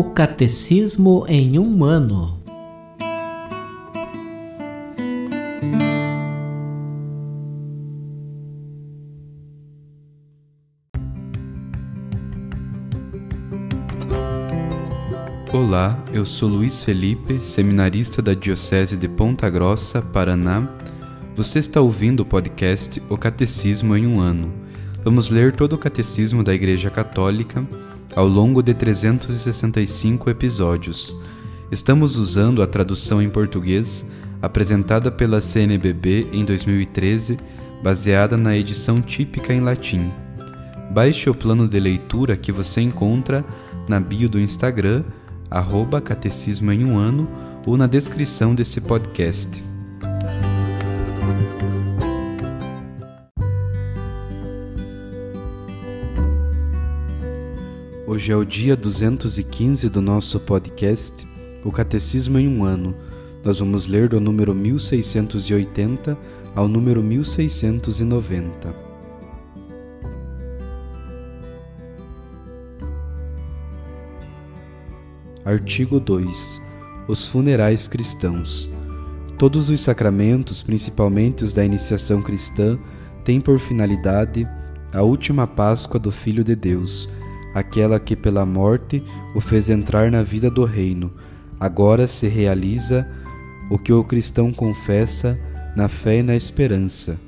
O Catecismo em um ano. Olá, eu sou Luiz Felipe, seminarista da Diocese de Ponta Grossa, Paraná. Você está ouvindo o podcast O Catecismo em um ano. Vamos ler todo o Catecismo da Igreja Católica ao longo de 365 episódios. Estamos usando a tradução em português apresentada pela CNBB em 2013, baseada na edição típica em latim. Baixe o plano de leitura que você encontra na bio do Instagram, arroba Catecismo em um ano, ou na descrição desse podcast. Hoje é o dia 215 do nosso podcast, o Catecismo em um ano. Nós vamos ler do número 1680 ao número 1690. Artigo 2. Os funerais cristãos. Todos os sacramentos, principalmente os da iniciação cristã, têm por finalidade a última Páscoa do Filho de Deus aquela que pela morte o fez entrar na vida do reino. Agora se realiza o que o cristão confessa na fé e na esperança.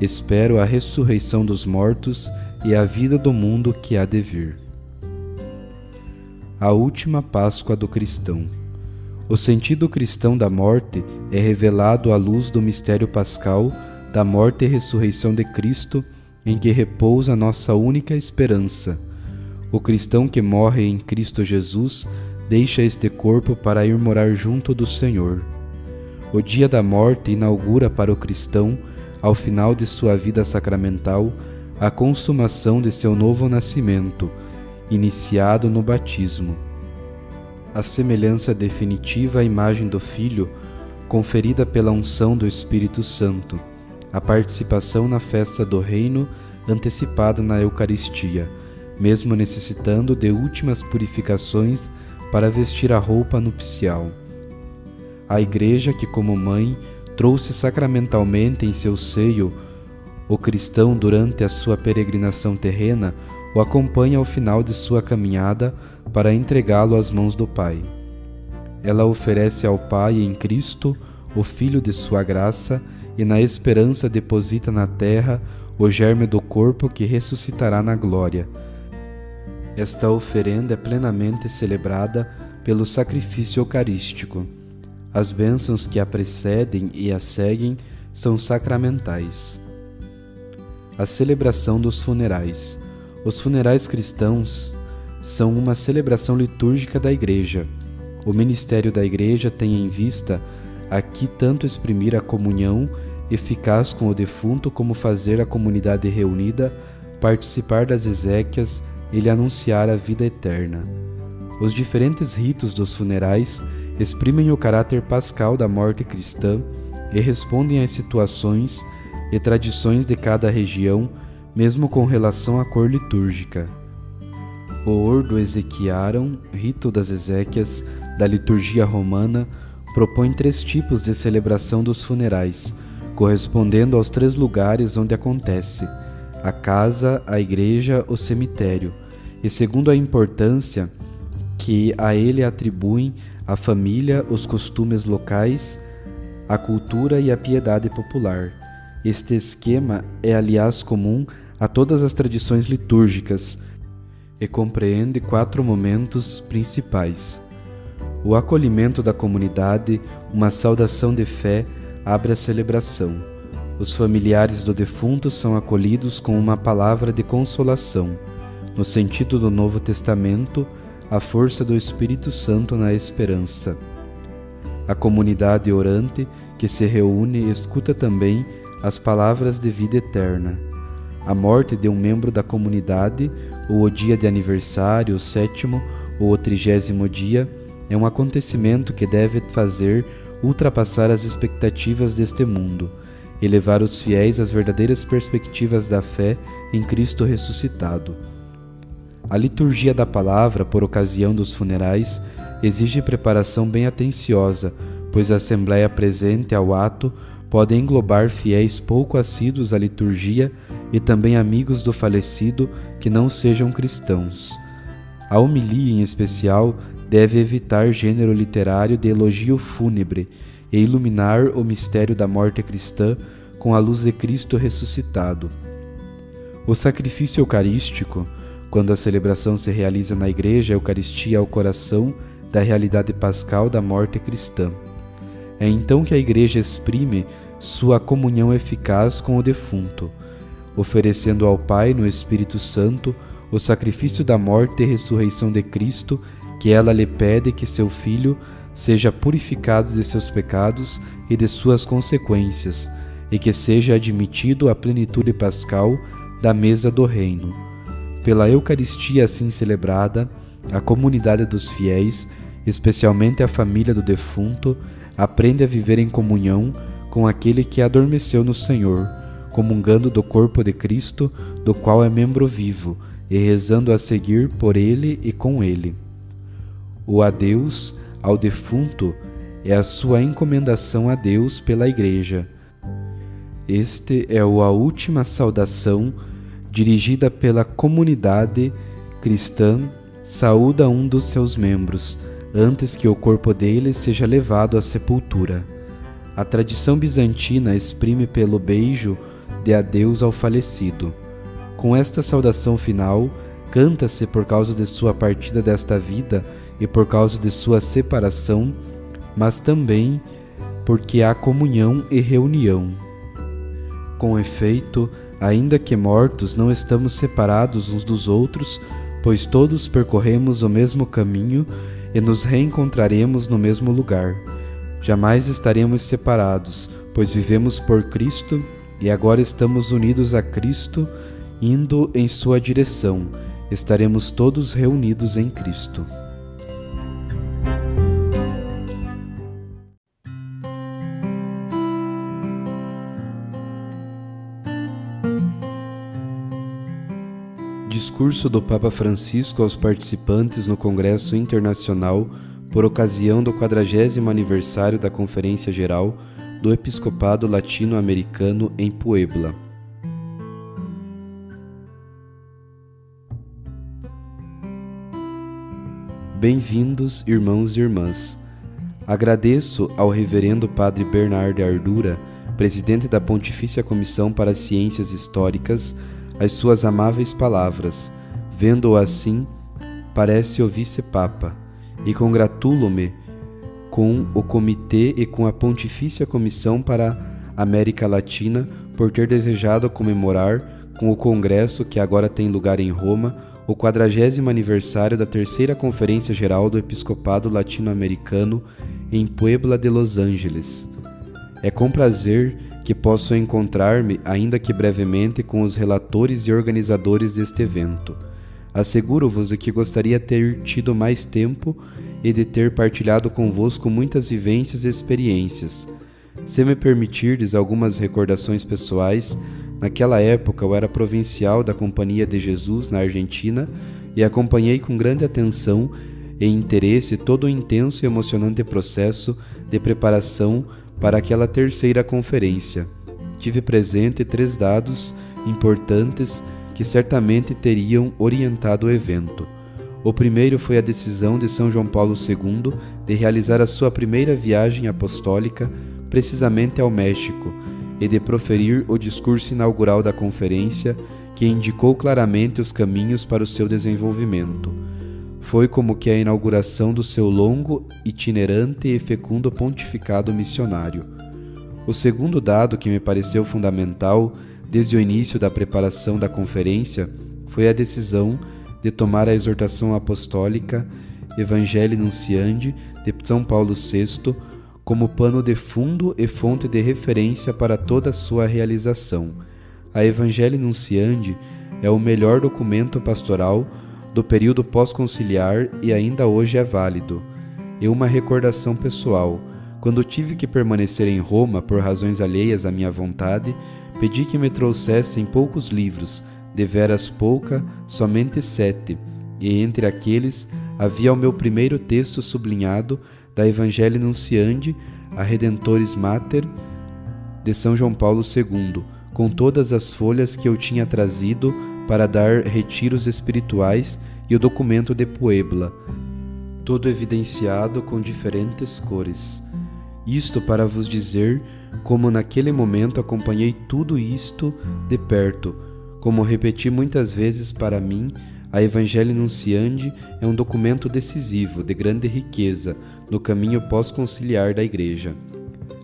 Espero a ressurreição dos mortos e a vida do mundo que há de vir. A última Páscoa do cristão. O sentido cristão da morte é revelado à luz do mistério pascal da morte e ressurreição de Cristo, em que repousa nossa única esperança o cristão que morre em Cristo Jesus deixa este corpo para ir morar junto do Senhor. O dia da morte inaugura para o cristão, ao final de sua vida sacramental, a consumação de seu novo nascimento, iniciado no batismo. A semelhança definitiva à imagem do Filho, conferida pela unção do Espírito Santo, a participação na festa do Reino antecipada na Eucaristia mesmo necessitando de últimas purificações para vestir a roupa nupcial. A Igreja, que como mãe trouxe sacramentalmente em seu seio o cristão durante a sua peregrinação terrena, o acompanha ao final de sua caminhada para entregá-lo às mãos do Pai. Ela oferece ao Pai em Cristo, o Filho de sua graça, e na esperança deposita na terra o germe do corpo que ressuscitará na glória esta oferenda é plenamente celebrada pelo sacrifício eucarístico. As bênçãos que a precedem e a seguem são sacramentais. A celebração dos funerais. Os funerais cristãos são uma celebração litúrgica da Igreja. O ministério da Igreja tem em vista aqui tanto exprimir a comunhão eficaz com o defunto como fazer a comunidade reunida participar das exéquias ele anunciar a vida eterna. Os diferentes ritos dos funerais exprimem o caráter pascal da morte cristã e respondem às situações e tradições de cada região, mesmo com relação à cor litúrgica. O Ordo Ezequiarum, rito das Ezequias, da liturgia romana, propõe três tipos de celebração dos funerais, correspondendo aos três lugares onde acontece: a casa, a igreja, o cemitério e segundo a importância que a ele atribuem a família, os costumes locais, a cultura e a piedade popular. Este esquema é, aliás, comum a todas as tradições litúrgicas e compreende quatro momentos principais. O acolhimento da comunidade, uma saudação de fé, abre a celebração. Os familiares do defunto são acolhidos com uma palavra de consolação no sentido do Novo Testamento, a força do Espírito Santo na esperança. A comunidade orante que se reúne escuta também as palavras de vida eterna. A morte de um membro da comunidade, ou o dia de aniversário, o sétimo ou o trigésimo dia, é um acontecimento que deve fazer ultrapassar as expectativas deste mundo e levar os fiéis às verdadeiras perspectivas da fé em Cristo ressuscitado. A liturgia da palavra, por ocasião dos funerais, exige preparação bem atenciosa, pois a assembleia presente ao ato pode englobar fiéis pouco assíduos à liturgia e também amigos do falecido que não sejam cristãos. A homilia, em especial, deve evitar gênero literário de elogio fúnebre e iluminar o mistério da morte cristã com a luz de Cristo ressuscitado. O sacrifício eucarístico, quando a celebração se realiza na igreja, a Eucaristia é o coração da realidade pascal da morte cristã. É então que a igreja exprime sua comunhão eficaz com o defunto, oferecendo ao Pai no Espírito Santo o sacrifício da morte e ressurreição de Cristo, que ela lhe pede que seu filho seja purificado de seus pecados e de suas consequências, e que seja admitido à plenitude pascal da mesa do reino. Pela Eucaristia assim celebrada, a comunidade dos fiéis, especialmente a família do defunto, aprende a viver em comunhão com aquele que adormeceu no Senhor, comungando do corpo de Cristo, do qual é membro vivo, e rezando a seguir por ele e com ele. O adeus ao defunto é a sua encomendação a Deus pela Igreja. Este é a última saudação dirigida pela comunidade cristã, saúda um dos seus membros, antes que o corpo dele seja levado à sepultura. A tradição bizantina exprime pelo beijo de adeus ao falecido. Com esta saudação final, canta-se por causa de sua partida desta vida e por causa de sua separação, mas também porque há comunhão e reunião. Com efeito, ainda que mortos, não estamos separados uns dos outros, pois todos percorremos o mesmo caminho e nos reencontraremos no mesmo lugar. Jamais estaremos separados, pois vivemos por Cristo e agora estamos unidos a Cristo, indo em Sua direção. Estaremos todos reunidos em Cristo. Discurso do Papa Francisco aos participantes no Congresso Internacional por ocasião do 40 aniversário da Conferência Geral do Episcopado Latino-Americano em Puebla. Bem-vindos, irmãos e irmãs. Agradeço ao Reverendo Padre Bernardo Ardura, presidente da Pontifícia Comissão para Ciências Históricas, as suas amáveis palavras. Vendo-o assim, parece o vice-papa e congratulo-me com o Comitê e com a Pontifícia Comissão para a América Latina por ter desejado comemorar, com o Congresso que agora tem lugar em Roma, o quadragésimo aniversário da Terceira Conferência Geral do Episcopado Latino-Americano em Puebla de Los Angeles. É com prazer que posso encontrar-me, ainda que brevemente, com os relatores e organizadores deste evento Asseguro-vos de que gostaria ter tido mais tempo e de ter partilhado convosco muitas vivências e experiências. Se me permitirdes algumas recordações pessoais, naquela época eu era provincial da Companhia de Jesus na Argentina e acompanhei com grande atenção e interesse todo o intenso e emocionante processo de preparação para aquela terceira conferência. Tive presente três dados importantes que certamente teriam orientado o evento. O primeiro foi a decisão de São João Paulo II de realizar a sua primeira viagem apostólica precisamente ao México e de proferir o discurso inaugural da conferência que indicou claramente os caminhos para o seu desenvolvimento. Foi como que a inauguração do seu longo, itinerante e fecundo pontificado missionário. O segundo dado que me pareceu fundamental desde o início da preparação da conferência foi a decisão de tomar a exortação apostólica Evangelii Nunciandi de São Paulo VI como pano de fundo e fonte de referência para toda a sua realização. A Evangelii Nunciandi é o melhor documento pastoral do período pós-conciliar e ainda hoje é válido. E uma recordação pessoal. Quando tive que permanecer em Roma por razões alheias à minha vontade, pedi que me trouxessem poucos livros, deveras pouca, somente sete, e entre aqueles havia o meu primeiro texto sublinhado da Evangelii Nunciandi a Redentores Mater de São João Paulo II, com todas as folhas que eu tinha trazido para dar retiros espirituais e o documento de Puebla, todo evidenciado com diferentes cores. Isto para vos dizer como naquele momento acompanhei tudo isto de perto, como repeti muitas vezes para mim, a Evangelho Nunciandi é um documento decisivo, de grande riqueza, no caminho pós-conciliar da Igreja.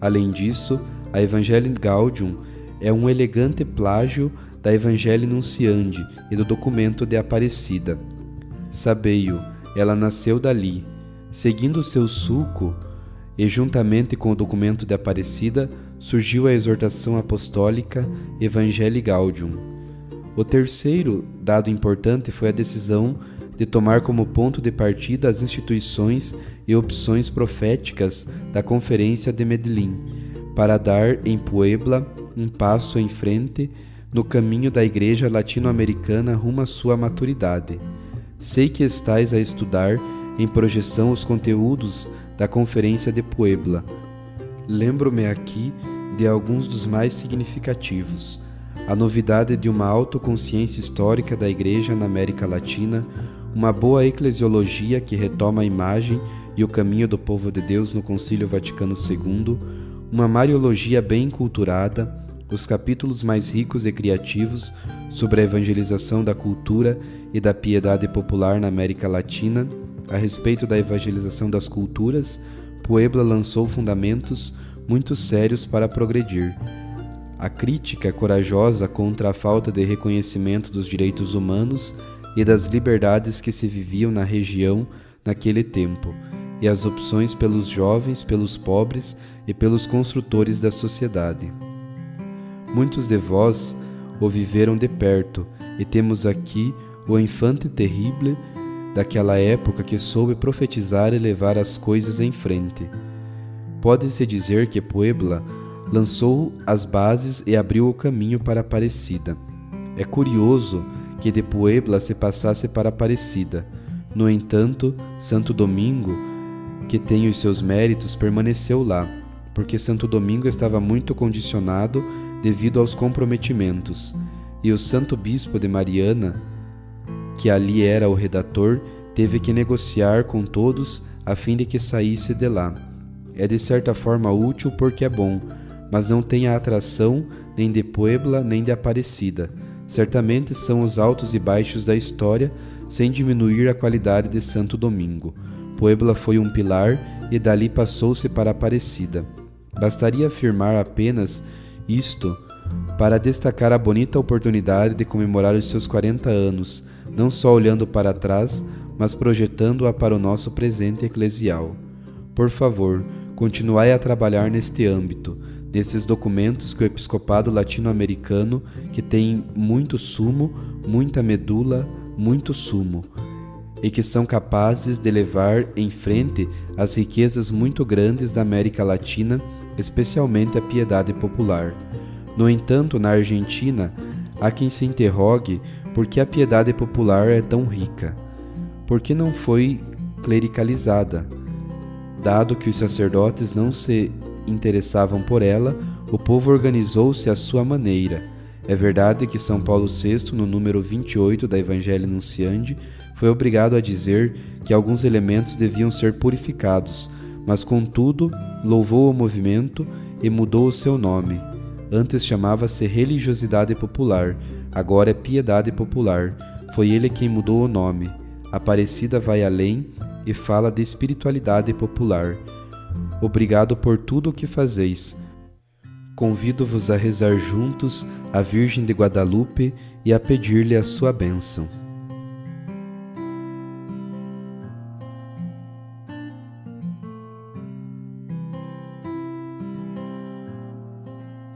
Além disso, a Evangelho Gaudium é um elegante plágio da Evangelho Nunciandi e do documento de Aparecida. Sabei-o, ela nasceu dali. Seguindo seu sulco, e juntamente com o documento de Aparecida, surgiu a exortação apostólica Evangelii Gaudium. O terceiro dado importante foi a decisão de tomar como ponto de partida as instituições e opções proféticas da Conferência de Medellín, para dar em Puebla um passo em frente no caminho da Igreja latino-americana rumo à sua maturidade. Sei que estais a estudar em projeção os conteúdos da Conferência de Puebla. Lembro-me aqui de alguns dos mais significativos. A novidade de uma autoconsciência histórica da Igreja na América Latina, uma boa eclesiologia que retoma a imagem e o caminho do povo de Deus no Concílio Vaticano II, uma mariologia bem culturada, os capítulos mais ricos e criativos sobre a evangelização da cultura e da piedade popular na América Latina, a respeito da evangelização das culturas, Puebla lançou fundamentos muito sérios para progredir. A crítica corajosa contra a falta de reconhecimento dos direitos humanos e das liberdades que se viviam na região naquele tempo, e as opções pelos jovens, pelos pobres e pelos construtores da sociedade. Muitos de vós o viveram de perto, e temos aqui o infante terrible daquela época que soube profetizar e levar as coisas em frente. Pode-se dizer que Puebla lançou as bases e abriu o caminho para Aparecida. É curioso que de Puebla se passasse para Aparecida. No entanto, Santo Domingo, que tem os seus méritos, permaneceu lá, porque Santo Domingo estava muito condicionado devido aos comprometimentos, e o Santo Bispo de Mariana, que ali era o redator, teve que negociar com todos a fim de que saísse de lá. É de certa forma útil porque é bom, mas não tem a atração nem de Puebla nem de Aparecida. Certamente são os altos e baixos da história, sem diminuir a qualidade de Santo Domingo. Puebla foi um pilar e dali passou-se para Aparecida. Bastaria afirmar apenas isto para destacar a bonita oportunidade de comemorar os seus 40 anos, não só olhando para trás, mas projetando-a para o nosso presente eclesial. Por favor, continuai a trabalhar neste âmbito, nesses documentos que o episcopado latino-americano, que tem muito sumo, muita medula, muito sumo, e que são capazes de levar em frente as riquezas muito grandes da América Latina, especialmente a piedade popular. No entanto, na Argentina, há quem se interrogue por que a piedade popular é tão rica. Por que não foi clericalizada? Dado que os sacerdotes não se interessavam por ela, o povo organizou-se à sua maneira. É verdade que São Paulo VI, no número 28 da Evangelho Nunciandi, foi obrigado a dizer que alguns elementos deviam ser purificados, mas contudo louvou o movimento e mudou o seu nome. Antes chamava-se religiosidade popular, agora é piedade popular. Foi ele quem mudou o nome. Aparecida vai além e fala de espiritualidade popular. Obrigado por tudo o que fazeis. Convido-vos a rezar juntos a Virgem de Guadalupe e a pedir-lhe a sua bênção.